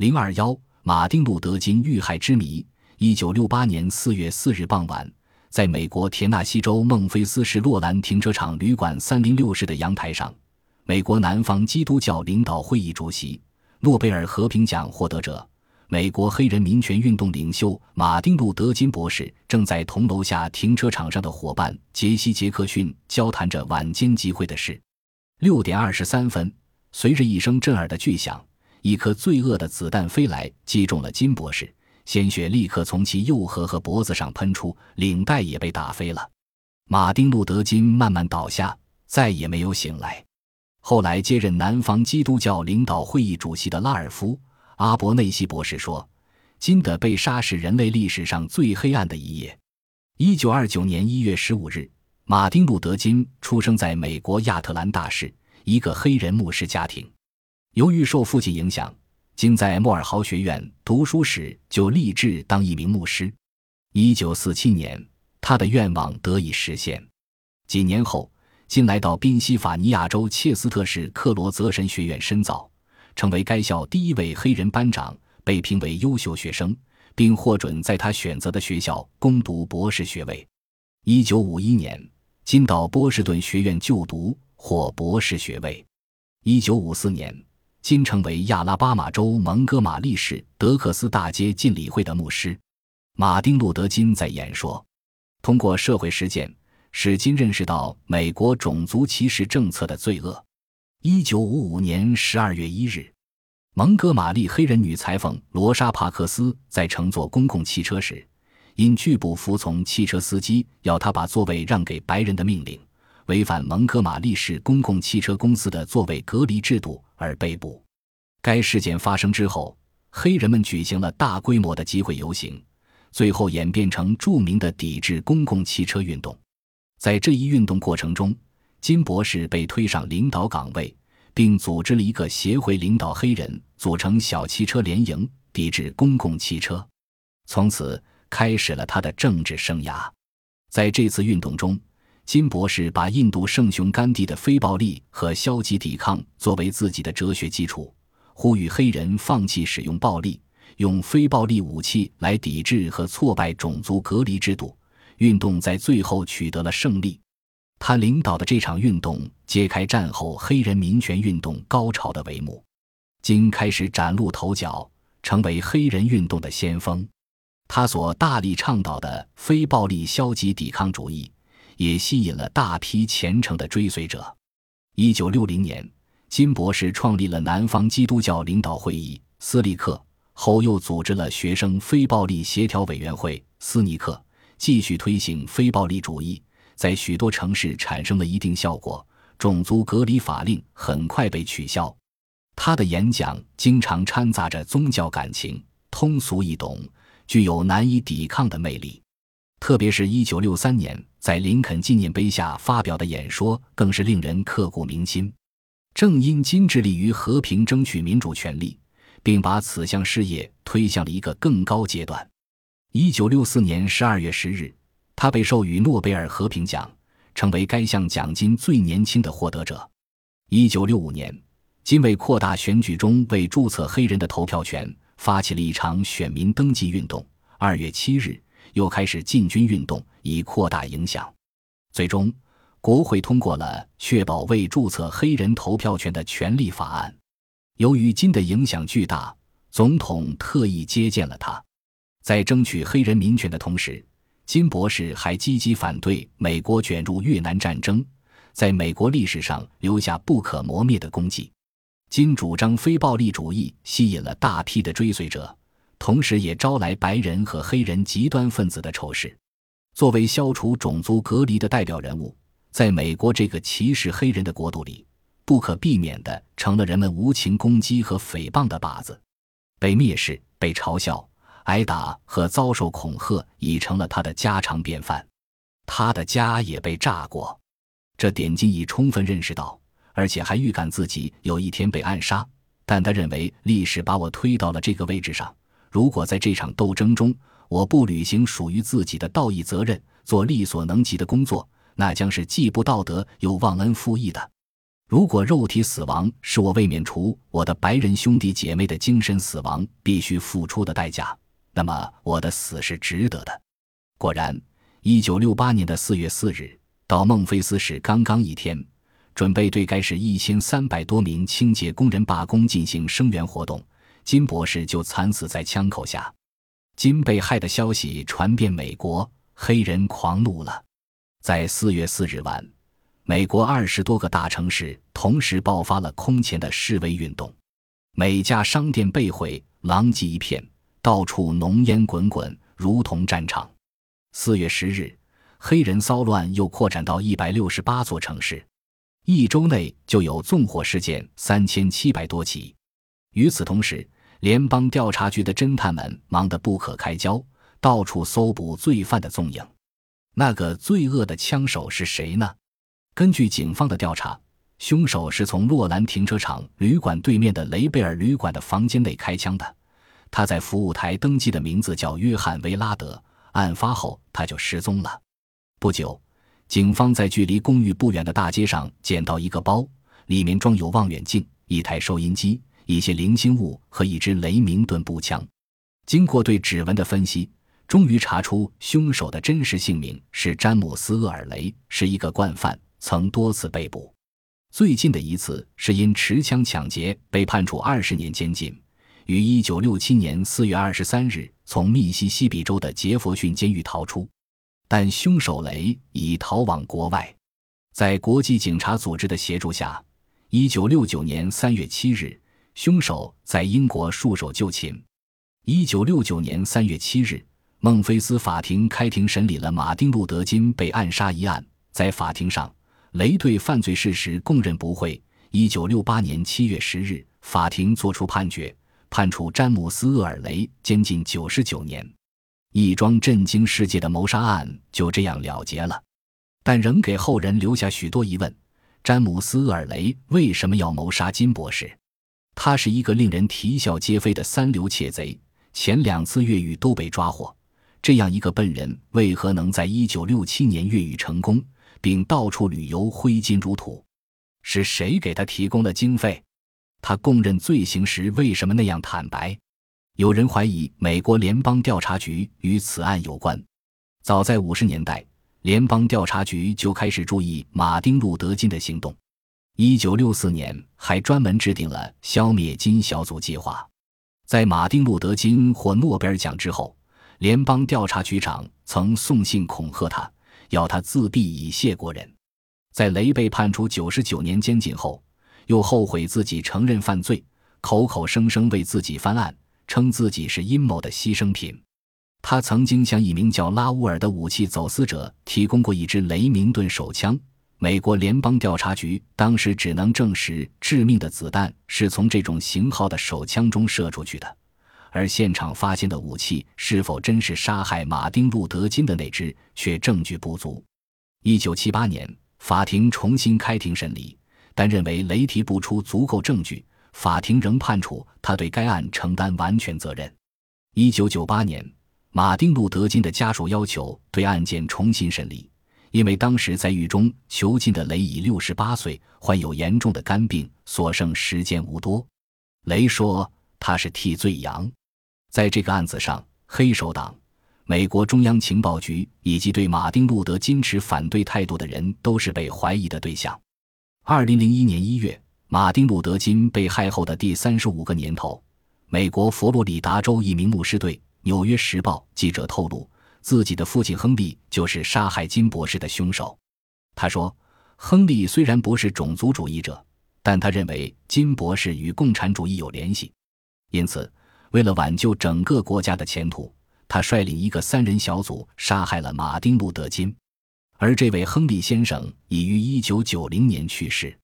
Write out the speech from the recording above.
零二幺，马丁·路德·金遇害之谜。一九六八年四月四日傍晚，在美国田纳西州孟菲斯市洛兰停车场旅馆三零六室的阳台上，美国南方基督教领导会议主席、诺贝尔和平奖获得者。美国黑人民权运动领袖马丁·路德·金博士正在同楼下停车场上的伙伴杰西·杰克逊交谈着晚间集会的事。六点二十三分，随着一声震耳的巨响，一颗罪恶的子弹飞来，击中了金博士，鲜血立刻从其右颌和脖子上喷出，领带也被打飞了。马丁·路德·金慢慢倒下，再也没有醒来。后来接任南方基督教领导会议主席的拉尔夫。阿伯内西博士说：“金的被杀是人类历史上最黑暗的一页。”一九二九年一月十五日，马丁·路德·金出生在美国亚特兰大市一个黑人牧师家庭。由于受父亲影响，金在莫尔豪学院读书时就立志当一名牧师。一九四七年，他的愿望得以实现。几年后，金来到宾夕法尼亚州切斯特市克罗泽神学院深造。成为该校第一位黑人班长，被评为优秀学生，并获准在他选择的学校攻读博士学位。一九五一年，金到波士顿学院就读，获博士学位。一九五四年，金成为亚拉巴马州蒙哥马利市德克斯大街浸礼会的牧师。马丁·路德·金在演说，通过社会实践，使金认识到美国种族歧视政策的罪恶。一九五五年十二月一日，蒙哥马利黑人女裁缝罗莎·帕克斯在乘坐公共汽车时，因拒不服从汽车司机要她把座位让给白人的命令，违反蒙哥马利市公共汽车公司的座位隔离制度而被捕。该事件发生之后，黑人们举行了大规模的集会游行，最后演变成著名的抵制公共汽车运动。在这一运动过程中，金博士被推上领导岗位，并组织了一个协会，领导黑人组成小汽车联营，抵制公共汽车。从此开始了他的政治生涯。在这次运动中，金博士把印度圣雄甘地的非暴力和消极抵抗作为自己的哲学基础，呼吁黑人放弃使用暴力，用非暴力武器来抵制和挫败种族隔离制度。运动在最后取得了胜利。他领导的这场运动揭开战后黑人民权运动高潮的帷幕，金开始崭露头角，成为黑人运动的先锋。他所大力倡导的非暴力消极抵抗主义，也吸引了大批虔诚的追随者。一九六零年，金博士创立了南方基督教领导会议斯利克，后又组织了学生非暴力协调委员会斯尼克，继续推行非暴力主义。在许多城市产生了一定效果，种族隔离法令很快被取消。他的演讲经常掺杂着宗教感情，通俗易懂，具有难以抵抗的魅力。特别是一九六三年在林肯纪念碑下发表的演说，更是令人刻骨铭心。正因金致力于和平争取民主权利，并把此项事业推向了一个更高阶段。一九六四年十二月十日。他被授予诺贝尔和平奖，成为该项奖金最年轻的获得者。一九六五年，金为扩大选举中为注册黑人的投票权，发起了一场选民登记运动。二月七日，又开始进军运动，以扩大影响。最终，国会通过了确保未注册黑人投票权的权利法案。由于金的影响巨大，总统特意接见了他，在争取黑人民权的同时。金博士还积极反对美国卷入越南战争，在美国历史上留下不可磨灭的功绩。金主张非暴力主义，吸引了大批的追随者，同时也招来白人和黑人极端分子的仇视。作为消除种族隔离的代表人物，在美国这个歧视黑人的国度里，不可避免地成了人们无情攻击和诽谤的靶子，被蔑视，被嘲笑。挨打和遭受恐吓已成了他的家常便饭，他的家也被炸过，这点金已充分认识到，而且还预感自己有一天被暗杀。但他认为历史把我推到了这个位置上，如果在这场斗争中我不履行属于自己的道义责任，做力所能及的工作，那将是既不道德又忘恩负义的。如果肉体死亡是我为免除我的白人兄弟姐妹的精神死亡必须付出的代价，那么我的死是值得的。果然，一九六八年的四月四日到孟菲斯市刚刚一天，准备对该市一千三百多名清洁工人罢工进行声援活动，金博士就惨死在枪口下。金被害的消息传遍美国，黑人狂怒了。在四月四日晚。美国二十多个大城市同时爆发了空前的示威运动，每家商店被毁，狼藉一片，到处浓烟滚滚，如同战场。四月十日，黑人骚乱又扩展到一百六十八座城市，一周内就有纵火事件三千七百多起。与此同时，联邦调查局的侦探们忙得不可开交，到处搜捕罪犯的踪影。那个罪恶的枪手是谁呢？根据警方的调查，凶手是从洛兰停车场旅馆对面的雷贝尔旅馆的房间内开枪的。他在服务台登记的名字叫约翰·维拉德。案发后，他就失踪了。不久，警方在距离公寓不远的大街上捡到一个包，里面装有望远镜、一台收音机、一些零星物和一支雷明顿步枪。经过对指纹的分析，终于查出凶手的真实姓名是詹姆斯·厄尔雷，是一个惯犯。曾多次被捕，最近的一次是因持枪抢劫被判处二十年监禁，于一九六七年四月二十三日从密西西比州的杰佛逊监狱逃出，但凶手雷已逃往国外。在国际警察组织的协助下，一九六九年三月七日，凶手在英国束手就擒。一九六九年三月七日，孟菲斯法庭开庭审理了马丁·路德·金被暗杀一案，在法庭上。雷对犯罪事实供认不讳。一九六八年七月十日，法庭作出判决，判处詹姆斯·厄尔雷监禁九十九年。一桩震惊世界的谋杀案就这样了结了，但仍给后人留下许多疑问：詹姆斯·厄尔雷为什么要谋杀金博士？他是一个令人啼笑皆非的三流窃贼，前两次越狱都被抓获。这样一个笨人，为何能在一九六七年越狱成功？并到处旅游，挥金如土，是谁给他提供了经费？他供认罪行时为什么那样坦白？有人怀疑美国联邦调查局与此案有关。早在五十年代，联邦调查局就开始注意马丁·路德·金的行动。一九六四年，还专门制定了消灭金小组计划。在马丁·路德·金获诺贝尔奖之后，联邦调查局长曾送信恐吓他。要他自闭以谢国人，在雷被判处九十九年监禁后，又后悔自己承认犯罪，口口声声为自己翻案，称自己是阴谋的牺牲品。他曾经向一名叫拉乌尔的武器走私者提供过一支雷明顿手枪，美国联邦调查局当时只能证实致命的子弹是从这种型号的手枪中射出去的。而现场发现的武器是否真是杀害马丁·路德·金的那支，却证据不足。一九七八年，法庭重新开庭审理，但认为雷提不出足够证据，法庭仍判处他对该案承担完全责任。一九九八年，马丁·路德·金的家属要求对案件重新审理，因为当时在狱中囚禁的雷已六十八岁，患有严重的肝病，所剩时间无多。雷说他是替罪羊。在这个案子上，黑手党、美国中央情报局以及对马丁·路德·金持反对态度的人都是被怀疑的对象。二零零一年一月，马丁·路德·金被害后的第三十五个年头，美国佛罗里达州一名牧师对《纽约时报》记者透露，自己的父亲亨利就是杀害金博士的凶手。他说：“亨利虽然不是种族主义者，但他认为金博士与共产主义有联系，因此。”为了挽救整个国家的前途，他率领一个三人小组杀害了马丁·路德·金，而这位亨利先生已于1990年去世。